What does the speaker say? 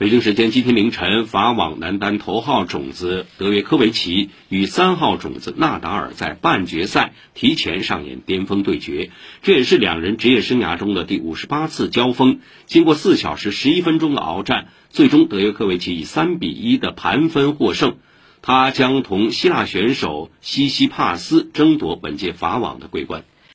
北京时间今天凌晨法网男单头号种子德约科维奇与三号种子纳达尔在半决赛提前上演巅峰对决。这也是两人职业生涯中的第五十八次交锋。经过四小时十一分钟的鏖战最终德约科维奇以三比一的盘分获胜。他将同希腊选手西西帕斯争夺本届法网的桂冠。